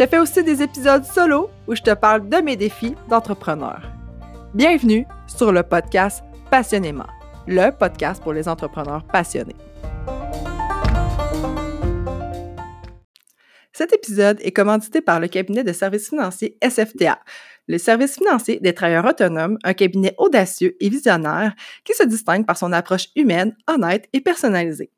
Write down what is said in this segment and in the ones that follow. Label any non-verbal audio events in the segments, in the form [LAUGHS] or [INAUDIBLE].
Je fais aussi des épisodes solo où je te parle de mes défis d'entrepreneur. Bienvenue sur le podcast Passionnément, le podcast pour les entrepreneurs passionnés. Cet épisode est commandité par le cabinet de services financiers SFTA, le service financier des travailleurs autonomes, un cabinet audacieux et visionnaire qui se distingue par son approche humaine, honnête et personnalisée.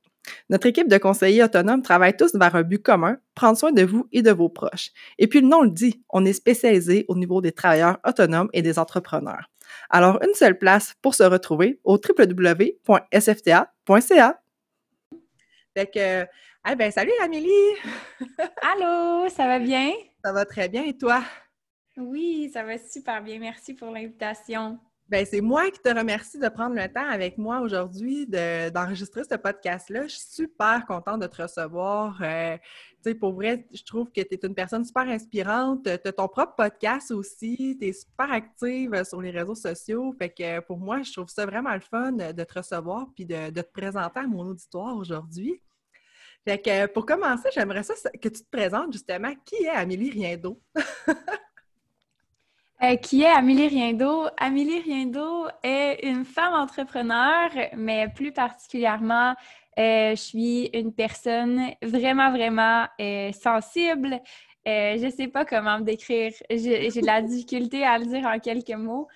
Notre équipe de conseillers autonomes travaille tous vers un but commun, prendre soin de vous et de vos proches. Et puis le nom le dit, on est spécialisé au niveau des travailleurs autonomes et des entrepreneurs. Alors, une seule place pour se retrouver au www.sfta.ca. Fait que, eh ben, salut Amélie! [LAUGHS] Allô, ça va bien? Ça va très bien et toi? Oui, ça va super bien. Merci pour l'invitation. Ben, c'est moi qui te remercie de prendre le temps avec moi aujourd'hui d'enregistrer ce podcast-là. Je suis super contente de te recevoir. Euh, pour vrai, je trouve que tu es une personne super inspirante. Tu as ton propre podcast aussi. Tu es super active sur les réseaux sociaux. Fait que pour moi, je trouve ça vraiment le fun de te recevoir puis de, de te présenter à mon auditoire aujourd'hui. Fait que pour commencer, j'aimerais ça que tu te présentes justement. Qui est Amélie Riendo? [LAUGHS] Euh, qui est Amélie Riendo. Amélie Riendo est une femme entrepreneur, mais plus particulièrement, euh, je suis une personne vraiment, vraiment euh, sensible. je ne sais pas comment me décrire. J'ai de la difficulté à le dire en quelques mots.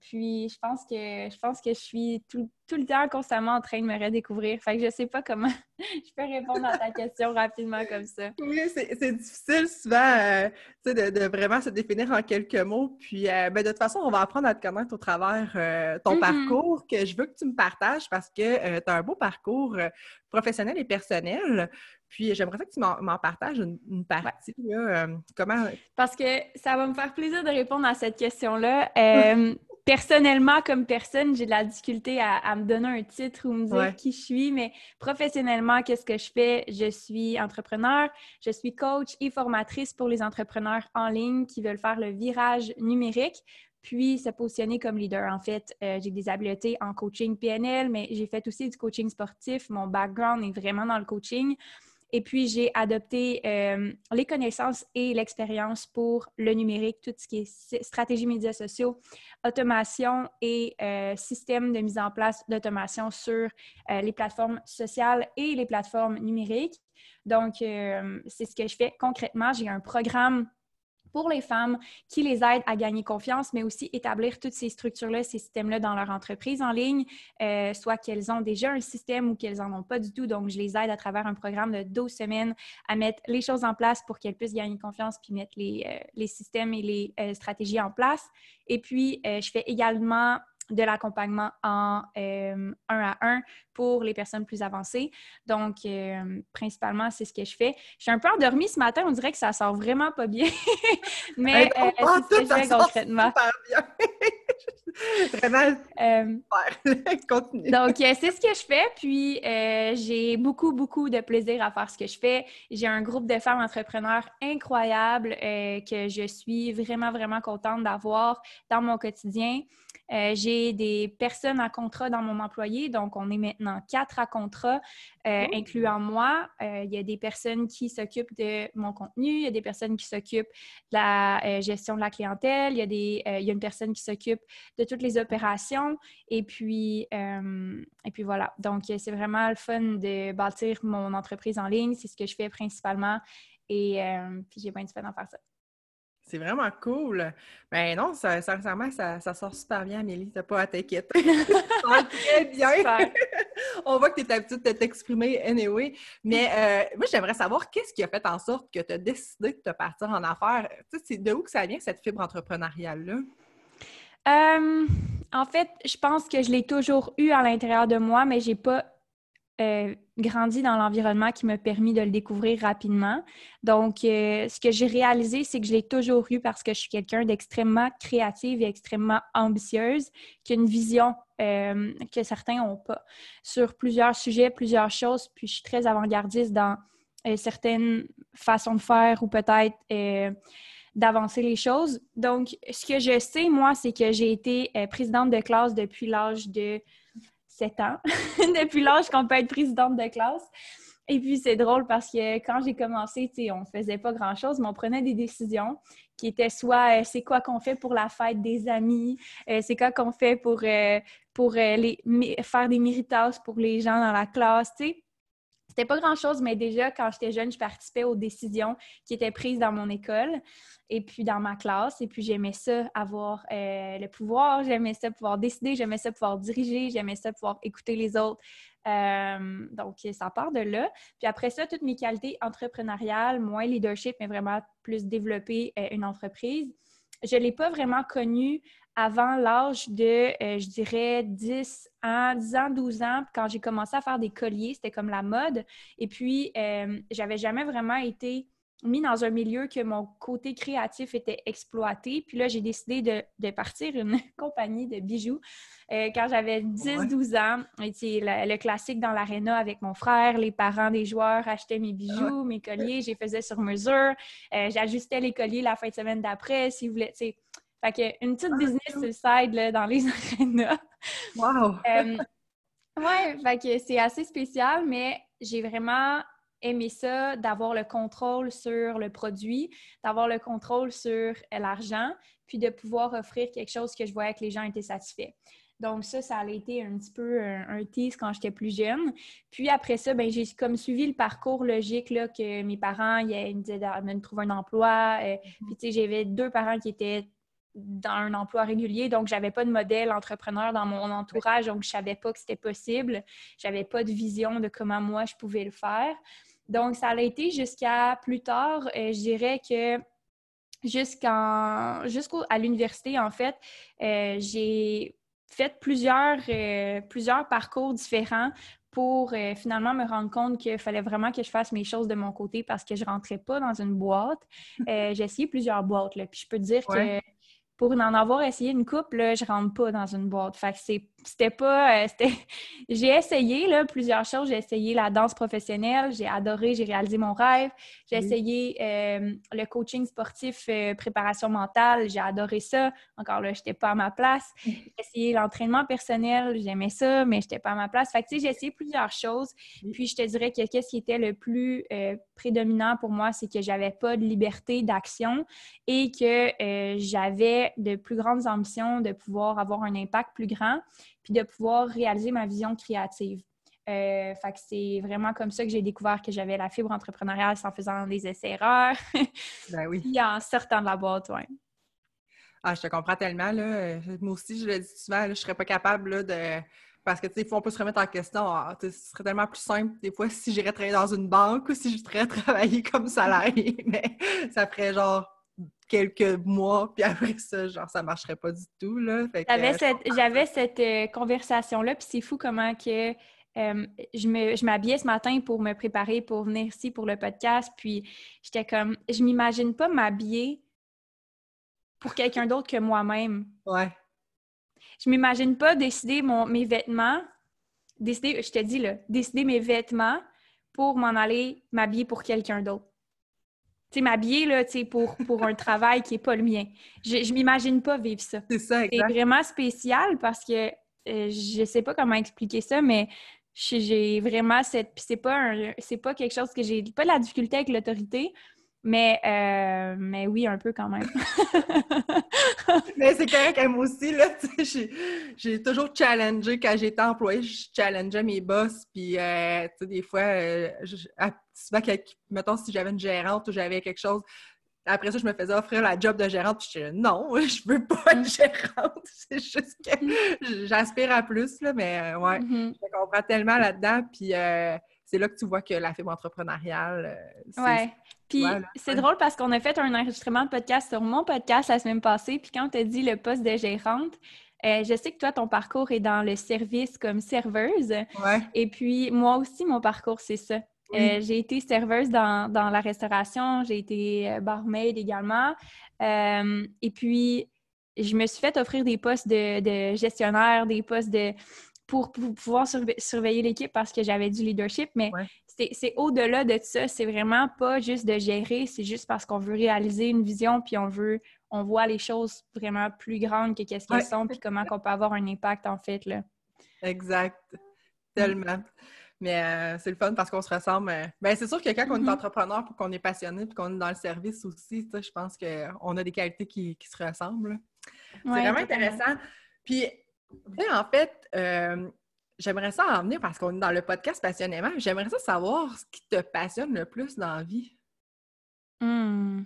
Puis, je pense que je pense que je suis tout, tout le temps constamment en train de me redécouvrir. Fait que je sais pas comment [LAUGHS] je peux répondre à ta question rapidement comme ça. Oui, c'est difficile souvent euh, de, de, vraiment se définir en quelques mots. Puis euh, ben, de toute façon, on va apprendre à te connaître au travers euh, ton mm-hmm. parcours que je veux que tu me partages parce que tu as un beau parcours professionnel et personnel. Puis j'aimerais que tu m'en partages une, partie. comment... Parce que ça va me faire plaisir de répondre à cette question-là. Personnellement, comme personne, j'ai de la difficulté à, me donner un titre ou me dire qui je suis, mais professionnellement, qu'est-ce que je fais? Je suis entrepreneur, je suis coach et formatrice pour les entrepreneurs en ligne qui veulent faire le virage numérique puis se positionner comme leader. En fait, euh, j'ai des habiletés en coaching PNL, mais j'ai fait aussi du coaching sportif. Mon background est vraiment dans le coaching. Et puis, j'ai adopté euh, les connaissances et l'expérience pour le numérique, tout ce qui est stratégie médias sociaux, automation et euh, système de mise en place d'automation sur euh, les plateformes sociales et les plateformes numériques. Donc, c'est ce que je fais concrètement. J'ai un programme pour les femmes qui les aident à gagner confiance, mais aussi établir toutes ces structures-là, ces systèmes-là dans leur entreprise en ligne, euh, soit qu'elles ont déjà un système ou qu'elles n'en ont pas du tout. Donc, je les aide à travers un programme de 12 semaines à mettre les choses en place pour qu'elles puissent gagner confiance puis mettre les, euh, systèmes et les euh, stratégies en place. Et puis, je fais également de l'accompagnement en un à un pour les personnes plus avancées. Donc, euh, principalement, c'est ce que je fais. Je suis un peu endormie ce matin, on dirait que ça sort vraiment pas bien, [LAUGHS] mais euh, c'est ce que je fais concrètement. Bien. [LAUGHS] [LAUGHS] Vraiment. Euh, [LAUGHS] Continue. Donc, c'est ce que je fais. Puis, j'ai beaucoup, beaucoup de plaisir à faire ce que je fais. J'ai un groupe de femmes entrepreneurs incroyables que je suis vraiment, vraiment contente d'avoir dans mon quotidien. j'ai des personnes à contrat dans mon employé, donc on est maintenant quatre à contrat, euh, incluant moi. Euh, il y a des personnes qui s'occupent de mon contenu, il y a des personnes qui s'occupent de la euh, gestion de la clientèle, il y, a des, il y a une personne qui s'occupe de toutes les opérations. Et puis, et puis voilà. Donc, c'est vraiment le fun de bâtir mon entreprise en ligne. C'est ce que je fais principalement. Et puis, j'ai bien du fun à faire ça. C'est vraiment cool. Ben non, ça, sincèrement, ça, ça, sort super bien, Amélie. T'as pas à t'inquiéter. [LAUGHS] ça très bien. [LAUGHS] On voit que tu es habituée de t'exprimer anyway. Mais euh, moi, j'aimerais savoir qu'est-ce qui a fait en sorte que tu as décidé de te partir en affaires? Tu sais, de où que ça vient, cette fibre entrepreneuriale-là? Euh, en fait, je pense que je l'ai toujours eu à l'intérieur de moi, mais j'ai pas euh, grandi dans l'environnement qui m'a permis de le découvrir rapidement. Donc, euh, ce que j'ai réalisé, c'est que je l'ai toujours eu parce que je suis quelqu'un d'extrêmement créative et extrêmement ambitieuse, qui a une vision que certains n'ont pas sur plusieurs sujets, plusieurs choses. Puis, je suis très avant-gardiste dans certaines façons de faire ou peut-être d'avancer les choses. Donc, ce que je sais, moi, c'est que j'ai été présidente de classe depuis l'âge de ans, [LAUGHS] depuis l'âge qu'on peut être présidente de classe. Et puis, c'est drôle parce que quand j'ai commencé, on ne faisait pas grand-chose, mais on prenait des décisions qui étaient soit euh, c'est quoi qu'on fait pour la fête des amis, euh, c'est quoi qu'on fait pour, euh, faire des méritas pour les gens dans la classe, tu sais. Pas grand-chose, mais déjà, quand j'étais jeune, je participais aux décisions qui étaient prises dans mon école et puis dans ma classe. Et puis, j'aimais ça, avoir euh, le pouvoir, j'aimais ça, pouvoir décider, j'aimais ça, pouvoir diriger, j'aimais ça, pouvoir écouter les autres. Euh, donc, ça part de là. Puis après ça, toutes mes qualités entrepreneuriales, moins leadership, mais vraiment plus développer euh, une entreprise. Je ne l'ai pas vraiment connue avant l'âge de, euh, je dirais, 10 ans, 10 ans, 12 ans, quand j'ai commencé à faire des colliers, c'était comme la mode. Et puis, euh, j'avais jamais vraiment été mis dans un milieu que mon côté créatif était exploité. Puis là, j'ai décidé de, partir une [LAUGHS] compagnie de bijoux euh, quand j'avais 10-12 ans. Le, classique dans l'aréna avec mon frère. Les parents des joueurs achetaient mes bijoux, mes colliers. J'ai faisais sur mesure. J'ajustais les colliers la fin de semaine d'après. Si vous voulez, fait que une petite ah, business sur side là, dans les [LAUGHS] arénas. Wow! euh, [LAUGHS] ouais, fait que c'est assez spécial, mais j'ai vraiment aimé ça, d'avoir le contrôle sur le produit, d'avoir le contrôle sur l'argent, puis de pouvoir offrir quelque chose que je voyais que les gens étaient satisfaits. Donc ça, ça a été un petit peu un, tease quand j'étais plus jeune. Puis après ça, ben, j'ai comme suivi le parcours logique là, que mes parents ils me disaient de trouver un emploi. Euh, mm-hmm. Puis tu sais, j'avais deux parents qui étaient dans un emploi régulier, donc j'avais pas de modèle entrepreneur dans mon entourage, donc je savais pas que c'était possible. J'avais pas de vision de comment moi je pouvais le faire. Donc ça a été jusqu'à plus tard, euh, je dirais que jusqu'en jusqu'à l'université en fait, euh, j'ai fait plusieurs euh, plusieurs parcours différents pour finalement me rendre compte qu'il fallait vraiment que je fasse mes choses de mon côté parce que je rentrais pas dans une boîte. [LAUGHS] j'ai essayé plusieurs boîtes, là, puis je peux te dire que pour en avoir essayé une coupe, là, je rentre pas dans une boîte. Fait que c'était pas. Euh, [LAUGHS] j'ai essayé là, plusieurs choses. J'ai essayé la danse professionnelle, j'ai adoré, j'ai réalisé mon rêve. J'ai essayé euh, le coaching sportif, euh, préparation mentale, j'ai adoré ça. Encore là, j'étais pas à ma place. J'ai essayé l'entraînement personnel, j'aimais ça, mais j'étais pas à ma place. Fait que j'ai essayé plusieurs choses. Puis je te dirais que qu'est-ce qui était le plus prédominant pour moi, c'est que j'avais pas de liberté d'action et que j'avais de plus grandes ambitions, de pouvoir avoir un impact plus grand, puis de pouvoir réaliser ma vision créative. Euh, fait que c'est vraiment comme ça que j'ai découvert que j'avais la fibre entrepreneuriale sans faisant des essais-erreurs. ben oui. [LAUGHS] Puis en sortant de la boîte, oui. Ah, je te comprends tellement. Là. Moi aussi, je le dis souvent, je ne serais pas capable de. Parce que, tu sais, on peut se remettre en question. Ah, ce serait tellement plus simple, des fois, si j'irais travailler dans une banque ou si je [LAUGHS] travailler comme salarié. Mais ça ferait genre quelques mois, puis après ça, genre, ça marcherait pas du tout, là. J'avais cette, euh, conversation-là, puis c'est fou comment que euh, je m'habillais ce matin pour me préparer pour venir ici pour le podcast, puis j'étais comme, je m'imagine pas m'habiller pour quelqu'un d'autre que moi-même. Ouais. Je m'imagine pas décider mon, mes vêtements, décider, je te dis là, décider mes vêtements pour m'en aller m'habiller pour quelqu'un d'autre sais, m'habiller là, pour, pour un travail qui n'est pas le mien. Je, je m'imagine pas vivre ça. C'est ça. C'est vraiment spécial parce que euh, je sais pas comment expliquer ça, mais j'ai vraiment cette. Puis c'est pas, c'est pas quelque chose que j'ai. Pas de la difficulté avec l'autorité, mais, euh, mais oui, un peu quand même. [LAUGHS] mais c'est correct, moi aussi, là, j'ai toujours challengé, quand j'étais employée, je challengeais mes boss, puis, euh, tu sais, des fois, euh, souvent, mettons, si j'avais une gérante ou j'avais quelque chose, après ça, je me faisais offrir la job de gérante, puis je disais non, [LAUGHS] je veux pas être mm. gérante, [LAUGHS] c'est juste que mm. j'aspire à plus, là, mais ouais, mm-hmm. je comprends tellement là-dedans, puis c'est là que tu vois que la fibre entrepreneuriale, ouais. Puis c'est drôle parce qu'on a fait un enregistrement de podcast sur mon podcast la semaine passée. Puis quand tu as dit le poste de gérante, Euh, je sais que toi, ton parcours est dans le service comme serveuse. Ouais. Et puis, moi aussi, mon parcours, c'est ça. Euh, j'ai été serveuse dans, la restauration, j'ai été euh, barmaid également. et puis, je me suis fait offrir des postes de, gestionnaire, des postes de pour, pouvoir surveiller l'équipe parce que j'avais du leadership, mais c'est au-delà de ça. C'est vraiment pas juste de gérer, c'est juste parce qu'on veut réaliser une vision, puis on veut, on voit les choses vraiment plus grandes que qu'est-ce qu'elles sont, puis comment on peut avoir un impact en fait là. Exact, tellement. Mais euh, c'est le fun parce qu'on se ressemble. Euh, ben, c'est sûr que quand on est mm-hmm. entrepreneur, pour qu'on est passionné, puis qu'on est dans le service aussi, je pense qu'on a des qualités qui, se ressemblent. c'est vraiment intéressant. Puis, en fait, euh, j'aimerais ça en venir parce qu'on est dans le podcast passionnément. J'aimerais ça savoir ce qui te passionne le plus dans la vie. Hmm.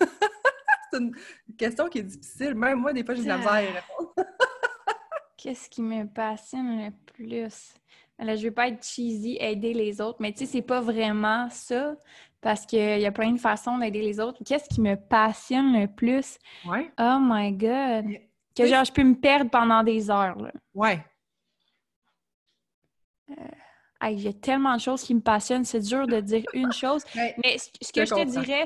[LAUGHS] c'est une question qui est difficile. Même moi, des fois, j'ai de la misère à y répondre. [LAUGHS] Qu'est-ce qui me passionne le plus? Là, je veux pas être cheesy, aider les autres, mais tu sais, c'est pas vraiment ça parce qu'il y a plein de façons d'aider les autres. Qu'est-ce qui me passionne le plus? Ouais. Oh my God! Que genre, je peux me perdre pendant des heures. Là. Ouais. Euh, j'ai tellement de choses qui me passionnent, c'est dur de dire une chose. [LAUGHS] mais ce, que je te dirais,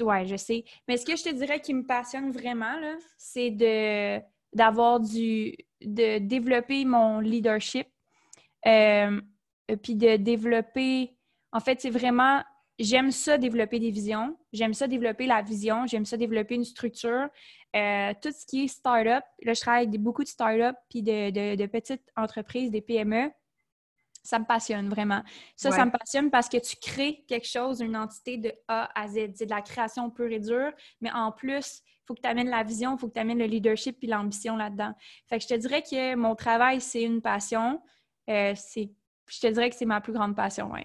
ouais, je sais. Mais ce que je te dirais qui me passionne vraiment, c'est de d'avoir du de développer mon leadership. Euh, puis de développer. En fait, c'est vraiment j'aime ça développer des visions, j'aime ça développer la vision, j'aime ça développer une structure. Euh, tout ce qui est start-up, là, je travaille avec beaucoup de start-up puis de, de, petites entreprises, des PME ça me passionne vraiment. Ça, ça me passionne parce que tu crées quelque chose, une entité de A à Z. C'est de la création pure et dure, mais en plus, il faut que tu amènes la vision, il faut que tu amènes le leadership puis l'ambition là-dedans. Fait que je te dirais que mon travail, c'est une passion. Euh, je te dirais que c'est ma plus grande passion, oui.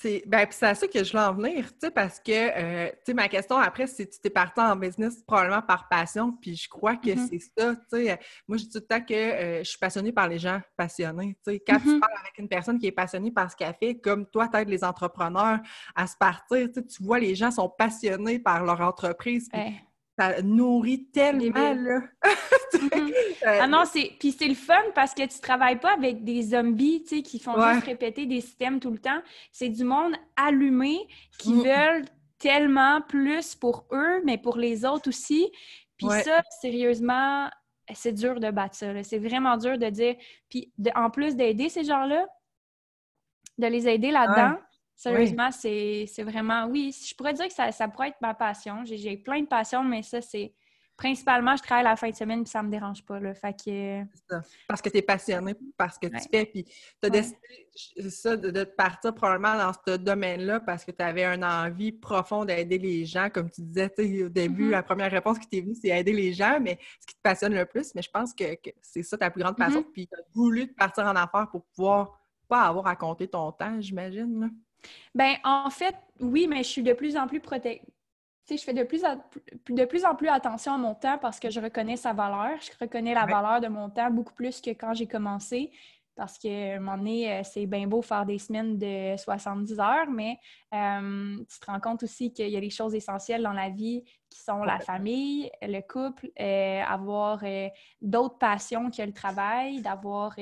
C'est ben, à ça que je veux en venir, tu sais, parce que euh, tu sais, ma question après, c'est tu t'es parti en business probablement par passion, puis je crois que mm-hmm. c'est ça, tu sais. Moi, je dis tout le temps que euh, je suis passionnée par les gens passionnés, tu sais. Quand tu mm-hmm. parles avec une personne qui est passionnée par ce qu'elle fait, comme toi, tu les entrepreneurs à se partir, tu vois, les gens sont passionnés par leur entreprise ça nourrit tellement, là. [LAUGHS] Mhm. Euh, ah non, c'est... Puis c'est le fun parce que tu travailles pas avec des zombies, tu sais, qui font juste répéter des systèmes tout le temps. C'est du monde allumé qui mm. veulent tellement plus pour eux, mais pour les autres aussi. Puis ça, sérieusement, c'est dur de battre ça. C'est vraiment dur de dire... Puis en plus d'aider ces gens-là, de les aider là-dedans, Sérieusement, c'est vraiment, oui, je pourrais dire que ça, ça pourrait être ma passion. J'ai plein de passions, mais ça, c'est principalement, je travaille la fin de semaine puis ça me dérange pas. Là, fait que... ça. Parce que tu es passionné par ce que tu fais. Puis tu as décidé ça, de, partir probablement dans ce domaine-là parce que tu avais une envie profonde d'aider les gens. Comme tu disais au début, mm-hmm. la première réponse qui t'est venue, c'est aider les gens, mais ce qui te passionne le plus. Mais je pense que, c'est ça ta plus grande passion. Mm-hmm. Puis tu as voulu partir en affaires pour pouvoir pas avoir à compter ton temps, j'imagine. Ben, en fait, oui, mais je suis de plus en plus protégée. je fais de plus, de plus en plus attention à mon temps parce que je reconnais sa valeur. Je reconnais la valeur de mon temps beaucoup plus que quand j'ai commencé. Parce que, un moment donné, euh, c'est bien beau faire des semaines de 70 heures, mais euh, tu te rends compte aussi qu'il y a des choses essentielles dans la vie qui sont la famille, le couple, euh, avoir d'autres passions que le travail, d'avoir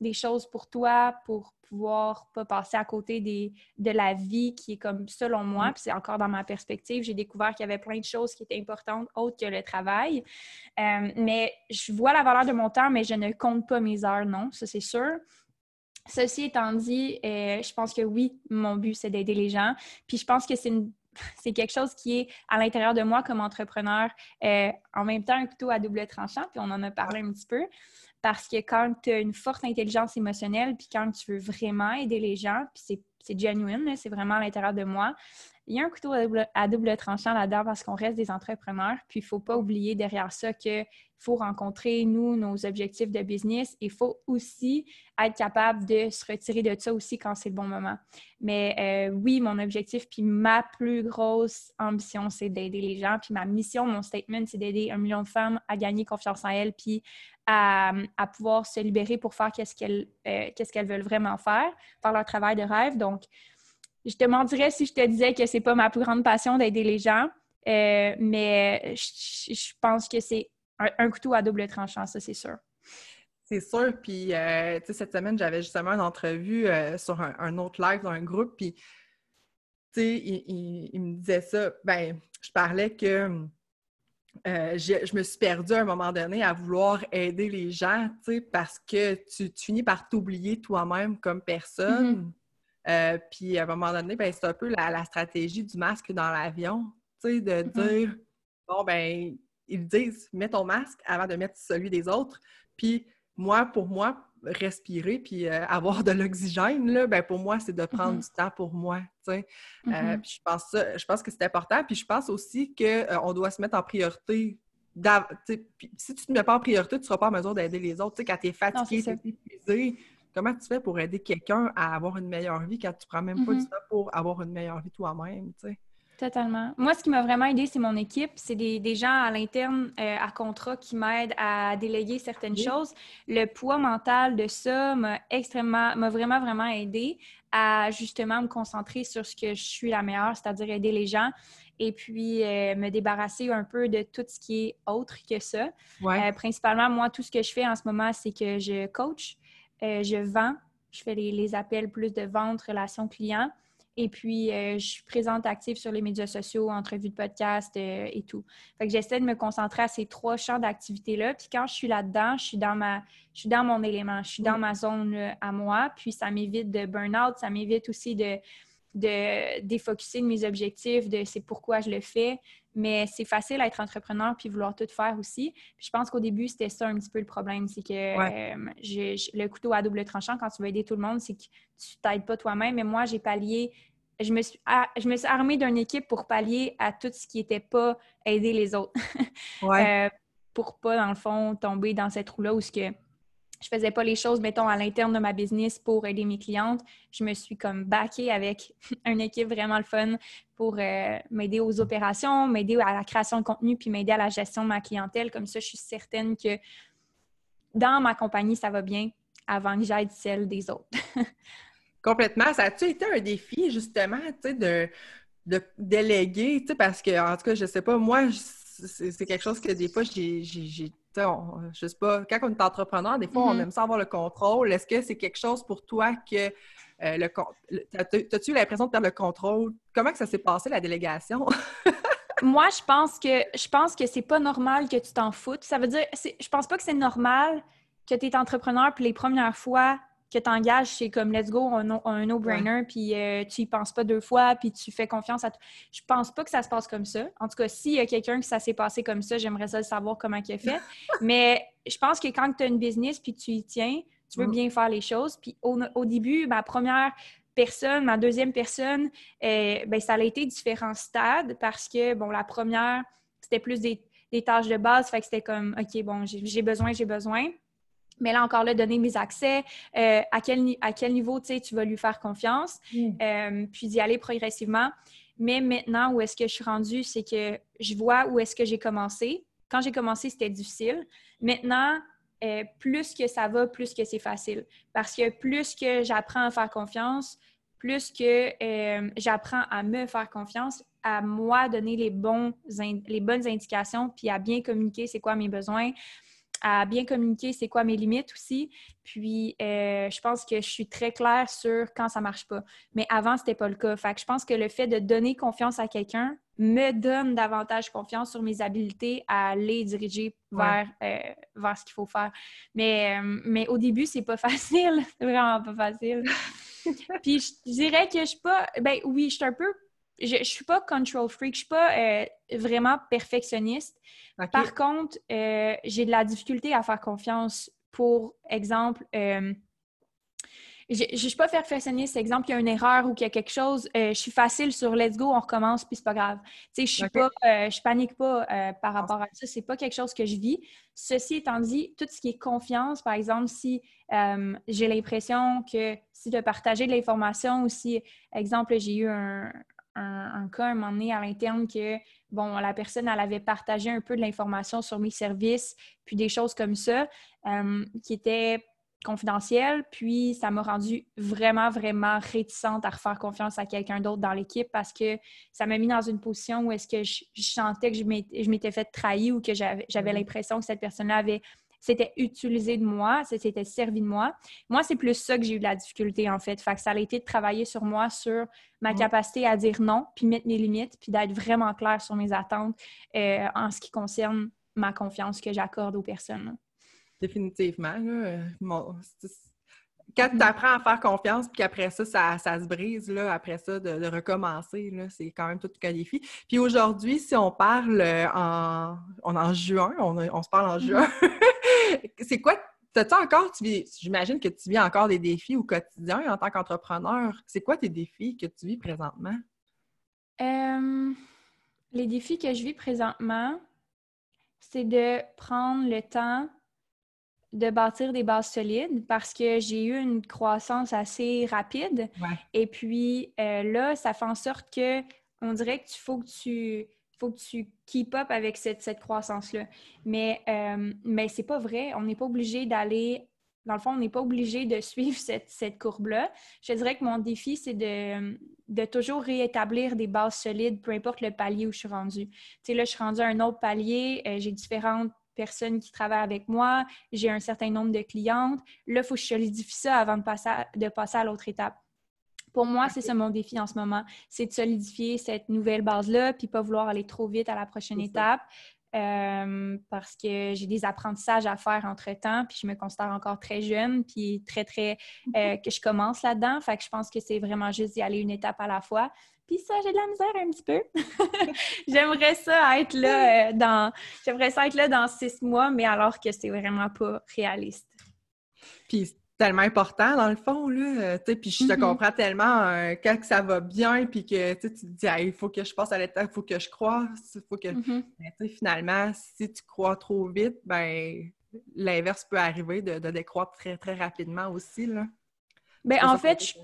des choses pour toi, pour pouvoir pas passer à côté des, de la vie qui est comme selon moi, mm. puis c'est encore dans ma perspective, j'ai découvert qu'il y avait plein de choses qui étaient importantes autres que le travail. Euh, mais je vois la valeur de mon temps, mais je ne compte pas mes heures, non, ça c'est sûr. Ceci étant dit, euh, je pense que oui, mon but c'est d'aider les gens. Puis je pense que c'est c'est quelque chose qui est à l'intérieur de moi comme entrepreneur, euh, en même temps un couteau à double tranchant, puis on en a parlé un petit peu. Parce que quand tu as une forte intelligence émotionnelle, puis quand tu veux vraiment aider les gens, puis c'est genuine, c'est vraiment à l'intérieur de moi, il y a un couteau à double, tranchant là-dedans parce qu'on reste des entrepreneurs. Puis il ne faut pas oublier derrière ça qu'il faut rencontrer, nous, nos objectifs de business. Il faut aussi être capable de se retirer de ça aussi quand c'est le bon moment. Mais euh, oui, mon objectif, puis ma plus grosse ambition, c'est d'aider les gens. Puis ma mission, mon statement, c'est d'aider un million de femmes à gagner confiance en elles, puis à, pouvoir se libérer pour faire qu'est-ce qu'elles euh, veulent vraiment faire, faire leur travail de rêve. Donc, je te mentirais si je te disais que c'est pas ma plus grande passion d'aider les gens, euh, mais je, pense que c'est un, couteau à double tranchant, ça, c'est sûr. C'est sûr. Puis, euh, tu sais, cette semaine, j'avais justement une entrevue euh, sur un, autre live dans un groupe. Puis, tu sais, il, me disait ça. Ben, je parlais que euh, je, me suis perdue à un moment donné à vouloir aider les gens, tu sais, parce que tu, finis par t'oublier toi-même comme personne. Mm-hmm. puis, à un moment donné, ben, c'est un peu la, stratégie du masque dans l'avion, tu sais, de mm-hmm. dire, bon, ben, ils disent, mets ton masque avant de mettre celui des autres. Puis, moi, pour moi, respirer puis euh, avoir de l'oxygène, là, ben pour moi, c'est de prendre mm-hmm. du temps pour moi. Euh, mm-hmm. je, pense je pense que c'est important. Puis je pense aussi qu'on euh, doit se mettre en priorité. si tu ne te mets pas en priorité, tu ne seras pas en mesure d'aider les autres. quand tu es fatigué, tu es épuisé, comment tu fais pour aider quelqu'un à avoir une meilleure vie quand tu ne prends même pas du mm-hmm. temps pour avoir une meilleure vie toi-même? Totalement. Moi, ce qui m'a vraiment aidé, c'est mon équipe. C'est des, gens à l'interne, euh, à contrat, qui m'aident à déléguer certaines choses. Le poids mental de ça m'a extrêmement, m'a vraiment, vraiment aidé à justement me concentrer sur ce que je suis la meilleure, c'est-à-dire aider les gens et puis euh, me débarrasser un peu de tout ce qui est autre que ça. Euh, principalement, moi, tout ce que je fais en ce moment, c'est que je coach, je vends, je fais les, les appels plus de vente, relations clients. Et puis, euh, je suis présente active sur les médias sociaux, entrevues de podcast euh, et tout. Fait que j'essaie de me concentrer à ces trois champs d'activité-là. Puis quand je suis là-dedans, je suis dans ma, je suis dans mon élément, je suis dans ma zone euh, à moi. Puis ça m'évite de burn-out, ça m'évite aussi de, de défocuser de mes objectifs, de c'est pourquoi je le fais. Mais c'est facile à être entrepreneur puis vouloir tout faire aussi. Puis je pense qu'au début, c'était ça un petit peu le problème. C'est que le couteau à double tranchant, quand tu veux aider tout le monde, c'est que tu t'aides pas toi-même. Mais moi, j'ai pallié je me suis, je me suis armée d'une équipe pour pallier à tout ce qui n'était pas aider les autres. [LAUGHS] ouais. euh, pour pas, dans le fond, tomber dans cette roue-là où ce que je faisais pas les choses, mettons, à l'interne de ma business pour aider mes clientes. Je me suis comme baquée avec [LAUGHS] une équipe vraiment le fun pour euh, m'aider aux opérations, m'aider à la création de contenu, puis m'aider à la gestion de ma clientèle. Comme ça, je suis certaine que dans ma compagnie, ça va bien avant que j'aide celle des autres. [LAUGHS] Complètement. Ça a-tu été un défi, justement, tu sais, de, de déléguer, tu sais, parce que, en tout cas, je sais pas, moi, c'est quelque chose que des fois, j'ai, je sais pas, quand on est entrepreneur, des fois, on mm-hmm. aime ça avoir le contrôle. Est-ce que c'est quelque chose pour toi que euh, le As-tu l'impression de perdre le contrôle? Comment que ça s'est passé, la délégation? [LAUGHS] Moi, je pense que je pense que c'est pas normal que tu t'en foutes. Ça veut dire, je pense pas que c'est normal que tu es entrepreneur puis les premières fois, que tu engages, c'est comme let's go, un, no-brainer, puis euh, tu y penses pas deux fois, puis tu fais confiance à toi. Je pense pas que ça se passe comme ça. En tout cas, s'il y a quelqu'un que ça s'est passé comme ça, j'aimerais ça savoir comment il a fait. [LAUGHS] Mais je pense que quand tu as une business puis tu y tiens, tu veux mm. bien faire les choses. Puis au, début, ma première personne, ma deuxième personne, euh, ben, ça a été différents stades parce que, bon, la première, c'était plus des, des tâches de base, fait que c'était comme, OK, bon, j'ai besoin, j'ai besoin. Mais là, encore là, donner mes accès, euh, à, quel, à quel niveau tu vas lui faire confiance, mm. euh, puis d'y aller progressivement. Mais maintenant, où est-ce que je suis rendue, c'est que je vois où est-ce que j'ai commencé. Quand j'ai commencé, c'était difficile. Maintenant, euh, plus que ça va, plus que c'est facile. Parce que plus que j'apprends à faire confiance, plus que j'apprends à me faire confiance, à moi donner les, bons, les bonnes indications, puis à bien communiquer c'est quoi mes besoins, à bien communiquer c'est quoi mes limites aussi. Puis, euh, je pense que je suis très claire sur quand ça marche pas. Mais avant, c'était pas le cas. Fait que je pense que le fait de donner confiance à quelqu'un me donne davantage confiance sur mes habiletés à aller diriger vers, euh, vers ce qu'il faut faire. Mais, euh, mais au début, c'est pas [LAUGHS] facile. c'est vraiment pas facile. [LAUGHS] Puis, je dirais que je suis pas... Ben oui, je suis un peu je, ne suis pas control freak, je suis pas euh, vraiment perfectionniste. Par contre, euh, j'ai de la difficulté à faire confiance. Pour exemple, euh, je ne suis pas perfectionniste. Exemple, il y a une erreur ou qu'il y a quelque chose, je suis facile sur let's go, on recommence, puis c'est pas grave. Tu sais, je suis pas, je panique pas par rapport à ça. C'est pas quelque chose que je vis. Ceci étant dit, tout ce qui est confiance, par exemple, si j'ai l'impression que si de partager de l'information ou si, exemple, j'ai eu un, un, cas un moment donné à l'interne que, bon, la personne, elle avait partagé un peu de l'information sur mes services, puis des choses comme ça, euh, qui étaient confidentiel, puis ça m'a rendu vraiment, vraiment réticente à refaire confiance à quelqu'un d'autre dans l'équipe parce que ça m'a mis dans une position où est-ce que je, sentais que je m'étais fait trahir ou que j'avais mm-hmm. l'impression que cette personne-là avait c'était utilisé de moi, c'était servi de moi. Moi, c'est plus ça que j'ai eu de la difficulté, en fait. Fait que ça a été de travailler sur moi, sur ma mm-hmm. capacité à dire non, puis mettre mes limites, puis d'être vraiment clair sur mes attentes euh, en ce qui concerne ma confiance que j'accorde aux personnes. Définitivement. quand tu apprends à faire confiance, puis qu'après ça, ça, se brise, là, après ça, de, recommencer, c'est quand même tout un défi. Puis aujourd'hui, si on parle euh, en, en juin, on, se parle en juin, [LAUGHS] c'est quoi T'as-tu encore, j'imagine que tu vis encore des défis au quotidien en tant qu'entrepreneur. C'est quoi tes défis que tu vis présentement? Euh, les défis que je vis présentement, c'est de prendre le temps de bâtir des bases solides parce que j'ai eu une croissance assez rapide. Et puis euh, là, ça fait en sorte que on dirait qu'il faut que tu faut que tu keep up avec cette, cette croissance-là. Mais, euh, mais pas vrai. On n'est pas obligé d'aller. Dans le fond, on n'est pas obligé de suivre [LAUGHS] cette, cette courbe-là. Je dirais que mon défi, c'est de, de toujours réétablir des bases solides, peu importe le palier où je suis rendue. Tu sais, là, je suis rendue à un autre palier. Euh, j'ai différentes personnes qui travaillent avec moi, j'ai un certain nombre de clientes. Là, il faut que je solidifie ça avant de passer de passer à l'autre étape. Pour moi, c'est ça mon défi en ce moment, c'est de solidifier cette nouvelle base-là, puis pas vouloir aller trop vite à la prochaine étape. Euh, parce que j'ai des apprentissages à faire entre-temps, puis je me considère encore très jeune, puis très, très... Euh, [LAUGHS] que je commence là-dedans. Fait que je pense que c'est vraiment juste d'y aller une étape à la fois. Puis ça, j'ai de la misère un petit peu. [LAUGHS] j'aimerais ça être là euh, dans... J'aimerais ça être là dans six mois, mais alors que c'est vraiment pas réaliste. Puis tellement important dans le fond, là. Puis je te mm-hmm. comprends tellement quand ça va bien, puis que tu te dis, il faut que je passe à l'étape, il faut que je croise, il faut que. Mm-hmm. finalement, si tu crois trop vite, ben l'inverse peut arriver de, de, décroître très, très rapidement aussi, là. Ben, en fait,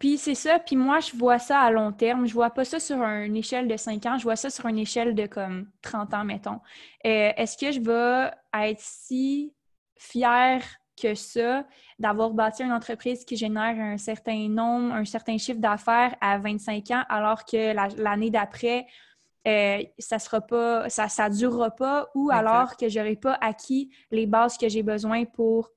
puis c'est ça, puis moi, je vois ça à long terme. Je vois pas ça sur une échelle de 5 ans, je vois ça sur une échelle de comme 30 ans, mettons. Euh, est-ce que je vais être si fière que ça, d'avoir bâti une entreprise qui génère un certain nombre, un certain chiffre d'affaires à 25 ans, alors que l'année d'après, euh, ça sera pas, ça, ça durera pas, ou alors que j'aurai pas acquis les bases que j'ai besoin pour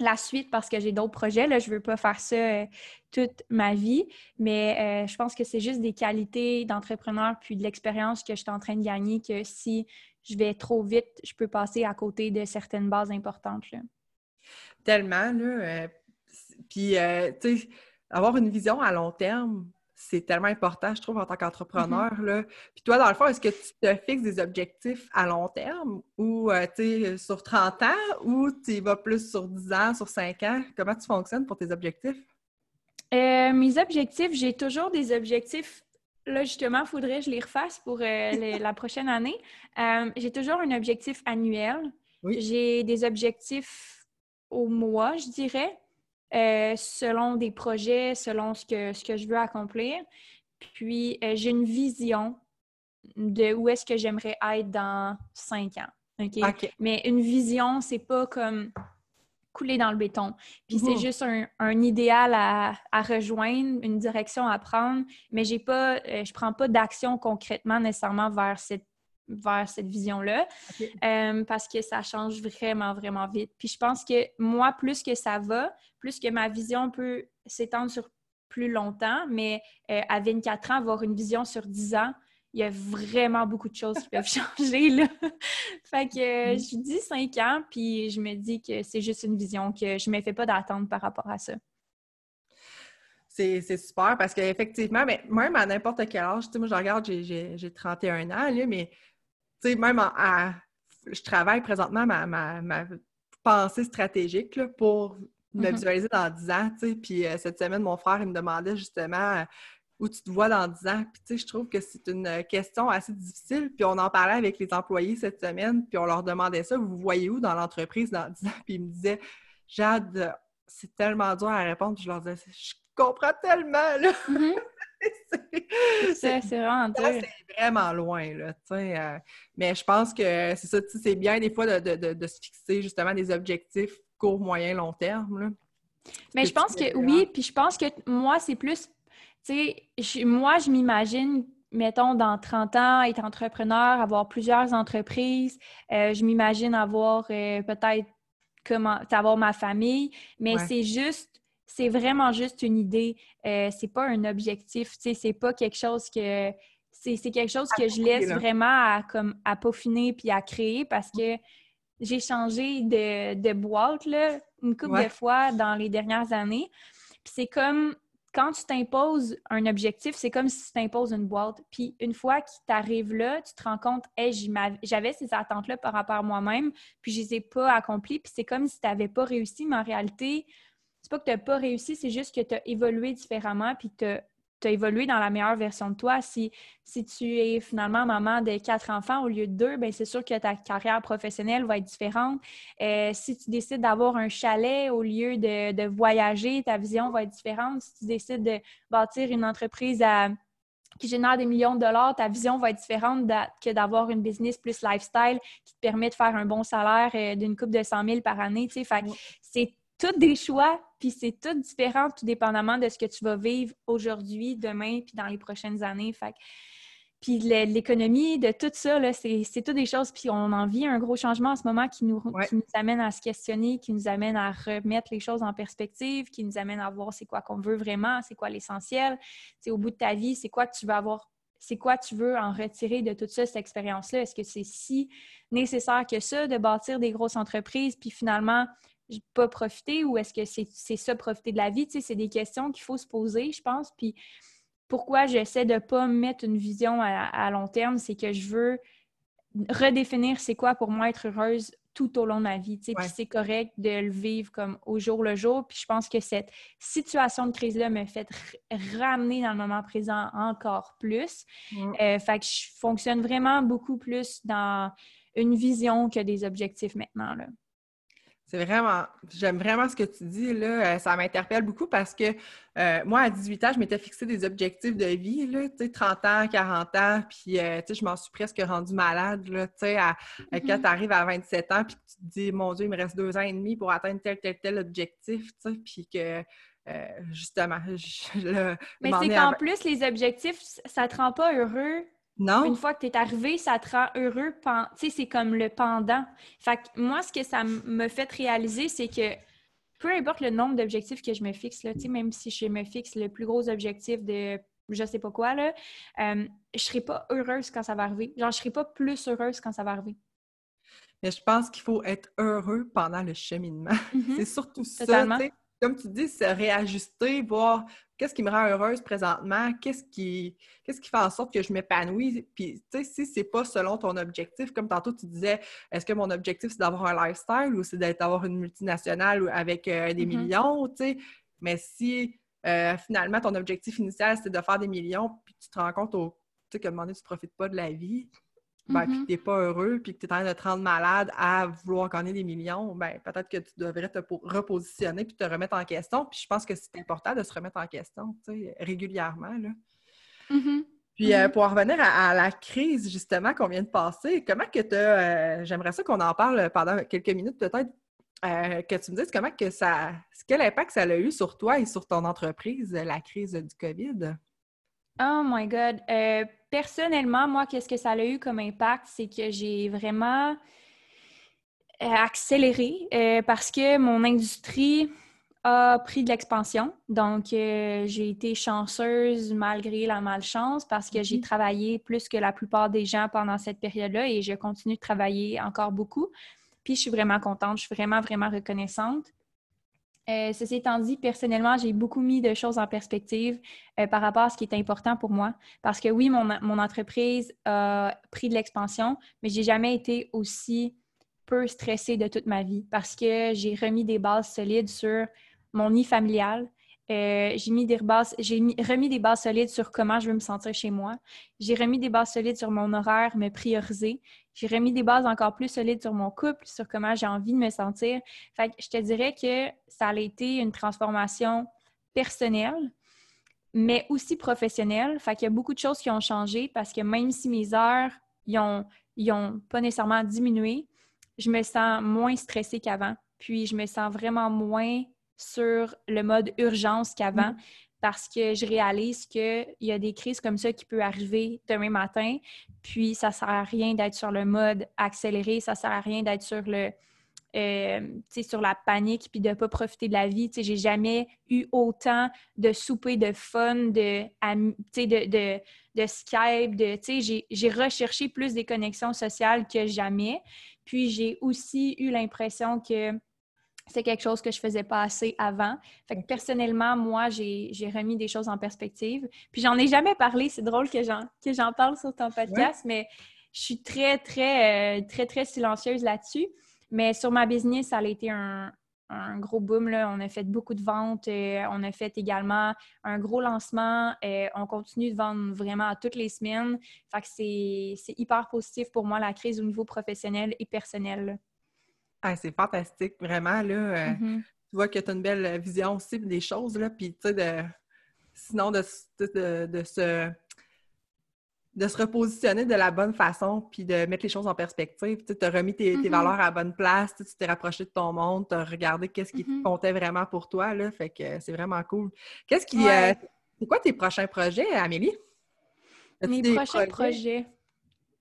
la suite parce que j'ai d'autres projets. Là, je veux pas faire ça euh, toute ma vie, mais euh, je pense que c'est juste des qualités d'entrepreneur puis de l'expérience que je suis en train de gagner que si je vais trop vite, je peux passer à côté de certaines bases importantes. Là. Tellement, là. Euh, puis, euh, tu sais, avoir une vision à long terme, c'est tellement important, je trouve, en tant qu'entrepreneur. Mm-hmm. Puis toi, dans le fond, est-ce que tu te fixes des objectifs à long terme ou, euh, tu sais, sur 30 ans ou tu vas plus sur 10 ans, sur 5 ans? Comment tu fonctionnes pour tes objectifs? mes objectifs, j'ai toujours des objectifs. Là, justement, il faudrait que je les refasse pour [LAUGHS] la prochaine année. j'ai toujours un objectif annuel. J'ai des objectifs au mois, je dirais, euh, selon des projets, selon ce que, ce que je veux accomplir. Puis, euh, j'ai une vision de où est-ce que j'aimerais être dans cinq ans. Mais une vision, c'est pas comme couler dans le béton. Puis c'est juste un, idéal à, rejoindre, une direction à prendre, mais j'ai pas, euh, je prends pas d'action concrètement nécessairement vers cette vers cette vision-là euh, parce que ça change vraiment, vraiment vite. Puis je pense que moi, plus que ça va, plus que ma vision peut s'étendre sur plus longtemps, mais euh, à 24 ans, avoir une vision sur 10 ans, il y a vraiment beaucoup de choses qui peuvent [LAUGHS] changer. Là. fait que mm. je dis 5 ans, puis je me dis que c'est juste une vision, que je ne me fais pas d'attente par rapport à ça. C'est super parce qu'effectivement, mais même à n'importe quel âge, moi je regarde, j'ai 31 ans, là, mais tu sais, même à, je travaille présentement ma, ma, pensée stratégique pour me mm-hmm. visualiser dans 10 ans, tu sais. Puis euh, cette semaine, mon frère, il me demandait justement euh, où tu te vois dans 10 ans. Puis tu sais, je trouve que c'est une question assez difficile. Puis on en parlait avec les employés cette semaine, puis on leur demandait ça, vous voyez où dans l'entreprise dans 10 ans? Puis ils me disaient, Jade, c'est tellement dur à répondre. Puis je leur disais, je comprends tellement, là! Mm-hmm. [LAUGHS] c'est vraiment C'est vraiment loin, là, euh, mais je pense que c'est ça, c'est bien des fois de, se fixer justement des objectifs court, moyen, long terme. Mais je pense que oui, puis je pense que moi, c'est plus, tu sais, moi, je m'imagine mettons, dans 30 ans, être entrepreneur, avoir plusieurs entreprises. Euh, je m'imagine avoir euh, peut-être comment avoir ma famille, mais c'est juste, c'est vraiment juste une idée. Euh, c'est pas un objectif, tu sais, c'est pas quelque chose que c'est quelque chose que je laisse vraiment à, comme, à peaufiner puis à créer parce que j'ai changé de, de boîte là, une couple de fois dans les dernières années. Puis c'est comme quand tu t'imposes un objectif, c'est comme si tu t'imposes une boîte. Puis une fois qu'il t'arrive là, tu te rends compte, hey, j'avais ces attentes-là par rapport à moi-même, puis je les ai pas accomplies. Puis c'est comme si tu n'avais pas réussi, mais en réalité, c'est pas que tu n'as pas réussi, c'est juste que tu as évolué différemment, puis tu tu as évolué dans la meilleure version de toi. Si, si tu es finalement maman de quatre enfants au lieu de deux, bien, c'est sûr que ta carrière professionnelle va être différente. Euh, si tu décides d'avoir un chalet au lieu de, voyager, ta vision va être différente. Si tu décides de bâtir une entreprise qui génère des millions de dollars, ta vision va être différente que d'avoir une business plus lifestyle qui te permet de faire un bon salaire euh, d'une coupe de 100 000 par année. c'est tous des choix, puis c'est tout différent, tout dépendamment de ce que tu vas vivre aujourd'hui, demain, puis dans les prochaines années. Fait puis l'économie, de tout ça, c'est toutes des choses. Puis on en vit un gros changement en ce moment qui nous, nous amène à se questionner, qui nous amène à remettre les choses en perspective, qui nous amène à voir c'est quoi qu'on veut vraiment, c'est quoi l'essentiel. C'est au bout de ta vie, c'est quoi que tu veux avoir, c'est quoi tu veux en retirer de toute ça, cette expérience-là? Est-ce que c'est si nécessaire que ça de bâtir des grosses entreprises, puis finalement pas profiter ou est-ce que c'est ça, profiter de la vie? c'est des questions qu'il faut se poser, je pense. Puis pourquoi j'essaie de ne pas mettre une vision à, long terme, c'est que je veux redéfinir c'est quoi pour moi être heureuse tout au long de ma vie. Puis c'est correct de le vivre comme au jour le jour. Puis je pense que cette situation de crise-là me fait ramener dans le moment présent encore plus. Euh, fait que je fonctionne vraiment beaucoup plus dans une vision que des objectifs maintenant. Là. C'est vraiment, j'aime vraiment ce que tu dis, là. Euh, ça m'interpelle beaucoup parce que euh, moi, à 18 ans, je m'étais fixé des objectifs de vie, là, tu sais, 30 ans, 40 ans, puis, euh, tu sais, je m'en suis presque rendue malade, là, tu sais, quand mm-hmm. tu arrives à 27 ans, puis tu te dis, mon Dieu, il me reste deux ans et demi pour atteindre tel, tel, tel objectif, tu sais, puis que, justement, je, Mais c'est qu'en plus, les objectifs, ça te rend pas heureux non. Une fois que tu es arrivé, ça te rend heureux. Tu sais, c'est comme le pendant. Fait que moi, ce que ça me fait réaliser, c'est que peu importe le nombre d'objectifs que je me fixe, là, même si je me fixe le plus gros objectif de je sais pas quoi, là, euh, je serai pas heureuse quand ça va arriver. Genre, je serai pas plus heureuse quand ça va arriver. Mais je pense qu'il faut être heureux pendant le cheminement. Mm-hmm. [LAUGHS] c'est surtout Totalement. ça comme tu dis, se réajuster, voir qu'est-ce qui me rend heureuse présentement, qu'est-ce qui, qu'est-ce qui fait en sorte que je m'épanouis. Puis, tu sais, si c'est pas selon ton objectif, comme tantôt tu disais, est-ce que mon objectif c'est d'avoir un lifestyle ou c'est d'avoir une multinationale avec euh, des mm-hmm. millions, tu sais? Mais si euh, finalement ton objectif initial c'est de faire des millions, puis tu te rends compte au, qu'à un moment donné, tu profites pas de la vie, ben, puis mm-hmm. que tu n'es pas heureux, puis que tu es en train de te rendre malade à vouloir gagner des millions, ben, peut-être que tu devrais te repositionner puis te remettre en question. Puis je pense que c'est important de se remettre en question régulièrement. Là. Mm-hmm. Puis euh, mm-hmm. pour revenir à, la crise justement qu'on vient de passer, comment que tu euh, j'aimerais ça qu'on en parle pendant quelques minutes peut-être, euh, que tu me dises comment que ça, quel impact ça a eu sur toi et sur ton entreprise, la crise du COVID? Oh my God. Euh, personnellement, moi, qu'est-ce que ça a eu comme impact? C'est que j'ai vraiment euh, accéléré euh, parce que mon industrie a pris de l'expansion. Donc, j'ai été chanceuse malgré la malchance parce que j'ai mm-hmm. travaillé plus que la plupart des gens pendant cette période-là et je continue de travailler encore beaucoup. Puis, je suis vraiment contente, je suis vraiment, vraiment reconnaissante. Euh, ceci étant dit, personnellement, j'ai beaucoup mis de choses en perspective euh, par rapport à ce qui est important pour moi. Parce que oui, mon, entreprise a pris de l'expansion, mais j'ai jamais été aussi peu stressée de toute ma vie parce que j'ai remis des bases solides sur mon nid familial, euh, j'ai mis des j'ai remis des bases solides sur comment je veux me sentir chez moi. J'ai remis des bases solides sur mon horaire, me prioriser. J'ai remis des bases encore plus solides sur mon couple, sur comment j'ai envie de me sentir. Fait que je te dirais que ça a été une transformation personnelle, mais aussi professionnelle. Fait qu'il y a beaucoup de choses qui ont changé parce que même si mes heures, ils ont, ont pas nécessairement diminué, je me sens moins stressée qu'avant puis je me sens vraiment moins sur le mode urgence qu'avant. Parce que je réalise qu'il y a des crises comme ça qui peuvent arriver demain matin, puis ça ne sert à rien d'être sur le mode accéléré, ça ne sert à rien d'être sur le, euh, sur la panique puis de ne pas profiter de la vie. J'ai jamais eu autant de souper de fun, de, de, de, de Skype, de, j'ai recherché plus des connexions sociales que jamais. Puis j'ai aussi eu l'impression que c'est quelque chose que je faisais pas assez avant. Fait que personnellement, moi, j'ai remis des choses en perspective. Puis j'en ai jamais parlé. C'est drôle que j'en parle sur ton podcast, mais je suis très, très, euh, très, très silencieuse là-dessus. Mais sur ma business, ça a été un, gros boom. Là. On a fait beaucoup de ventes. Euh, on a fait également un gros lancement. Euh, on continue de vendre vraiment toutes les semaines. Fait que c'est hyper positif pour moi, la crise au niveau professionnel et personnel. Ah, c'est fantastique, vraiment. Là, euh, mm-hmm. Tu vois que tu as une belle vision aussi des choses. Là, puis, tu sais, de... sinon, de, de se de se repositionner de la bonne façon, puis de mettre les choses en perspective. Tu as remis tes, mm-hmm. valeurs à la bonne place, tu t'es rapproché de ton monde, tu as regardé qu'est-ce qui mm-hmm. comptait vraiment pour toi, là, fait que c'est vraiment cool. Qu'est-ce qui... Euh, c'est quoi tes prochains projets, Amélie? Mes prochains projets?